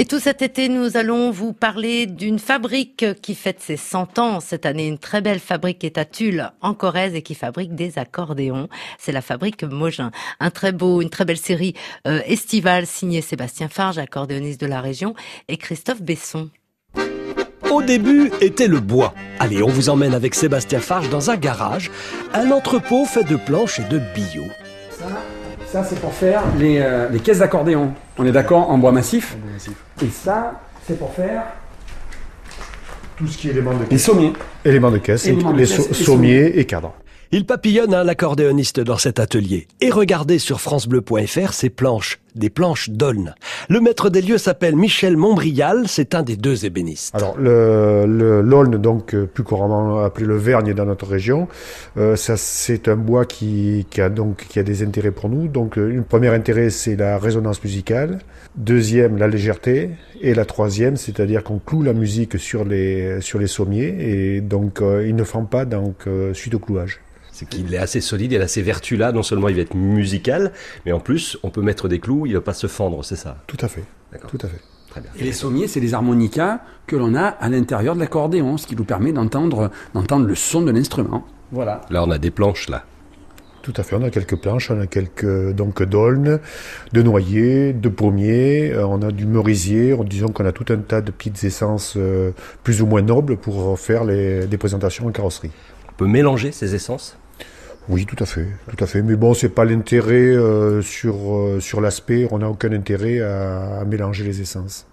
Et tout cet été, nous allons vous parler d'une fabrique qui fête ses 100 ans cette année. Une très belle fabrique est à Tulle, en Corrèze, et qui fabrique des accordéons. C'est la fabrique Mogin. Un très beau, une très belle série euh, estivale signée Sébastien Farge, accordéoniste de la région, et Christophe Besson. Au début était le bois. Allez, on vous emmène avec Sébastien Farge dans un garage, un entrepôt fait de planches et de billots. Ça, ça c'est pour faire les, euh, les caisses d'accordéon. On est d'accord en bois massif. Et ça, c'est pour faire Tout ce qui est éléments de les caisse. sommiers. Éléments de caisse, et Éléments de les caisse so- et sommiers et cadres. Il papillonne hein, l'accordéoniste dans cet atelier. Et regardez sur francebleu.fr ces planches, des planches d'Aulne. Le maître des lieux s'appelle Michel Montbrial, c'est un des deux ébénistes. Alors, le, l'aulne, donc euh, plus couramment appelé le vergne dans notre région, euh, ça c'est un bois qui, qui a donc qui a des intérêts pour nous. Donc, euh, une premier intérêt c'est la résonance musicale, deuxième la légèreté, et la troisième, c'est-à-dire qu'on cloue la musique sur les sur les sommiers et donc euh, il ne fend pas donc euh, suite au clouage. C'est qu'il est assez solide, il a ces vertus-là. Non seulement il va être musical, mais en plus, on peut mettre des clous, il va pas se fendre, c'est ça? Tout à fait, D'accord. tout à fait. Très bien. Et les sommiers, c'est les harmonicas que l'on a à l'intérieur de l'accordéon, ce qui nous permet d'entendre, d'entendre le son de l'instrument. Voilà. Là, on a des planches, là. Tout à fait, on a quelques planches, on a quelques donc d'aulnes, de noyer, de pommiers, euh, on a du merisier, on- disons qu'on a tout un tas de petites essences euh, plus ou moins nobles pour faire les, des présentations en carrosserie. On peut mélanger ces essences? Oui, tout à fait, tout à fait. Mais bon, c'est pas l'intérêt euh, sur euh, sur l'aspect, on n'a aucun intérêt à, à mélanger les essences.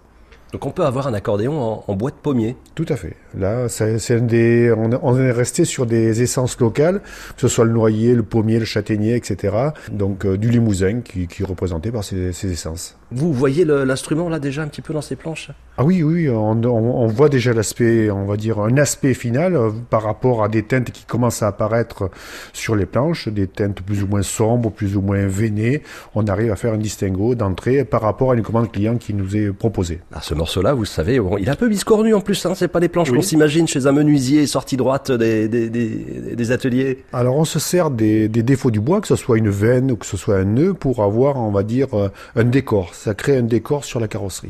Donc on peut avoir un accordéon en, en bois de pommier. Tout à fait. Là, c'est des, on, on est resté sur des essences locales, que ce soit le noyer, le pommier, le châtaignier, etc. Donc euh, du limousin qui, qui est représenté par ces, ces essences. Vous voyez l'instrument là déjà un petit peu dans ces planches? Ah oui, oui, on, on- on voit déjà l'aspect, on va dire, un aspect final euh, par rapport à des teintes qui commencent à apparaître sur les planches, des teintes plus ou moins sombres, plus ou moins veinées. On arrive à faire un distinguo d'entrée par rapport à une commande client qui nous est proposée. Ah, ce morceau-là, vous savez, bon, il est un peu biscornu en plus. Hein, c'est pas des planches qu'on s'imagine chez un menuisier sorti droite des, des, des, des ateliers. Alors on se sert des, des défauts du bois, que ce soit une veine ou que ce soit un nœud, pour avoir, on va dire, euh, un décor. Ça crée un décor sur la carrosserie.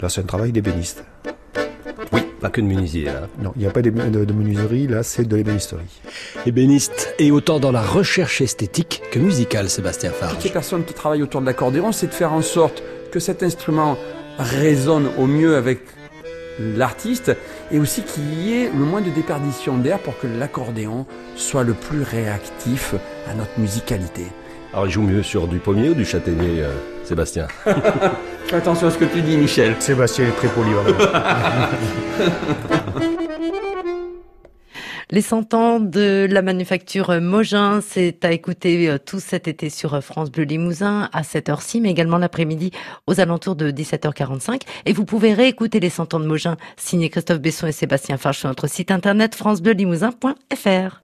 Là, c'est un travail d'ébéniste. Oui, pas que de menuisier là. Non, il n'y a pas de, de menuiserie, là, c'est de l'ébénisterie. Ébéniste et autant dans la recherche esthétique que musicale, Sébastien Toutes les Farge. personnes qui travaillent autour de l'accordéon, c'est de faire en sorte que cet instrument résonne au mieux avec l'artiste et aussi qu'il y ait le moins de déperdition d'air pour que l'accordéon soit le plus réactif à notre musicalité. Alors il joue mieux sur du pommier ou du châtaignier, euh, Sébastien? Fais attention à ce que tu dis, Michel. Sébastien est très polyvalent. Les 100 ans de la manufacture Mogin, c'est à écouter euh, tout cet été sur euh, France Bleu Limousin à cette heure-ci, mais également l'après-midi aux alentours de 17h45. Et vous pouvez réécouter les 100 ans de Mogin, signé Christophe Besson et Sébastien Farge sur notre site internet francebleulimousin.fr.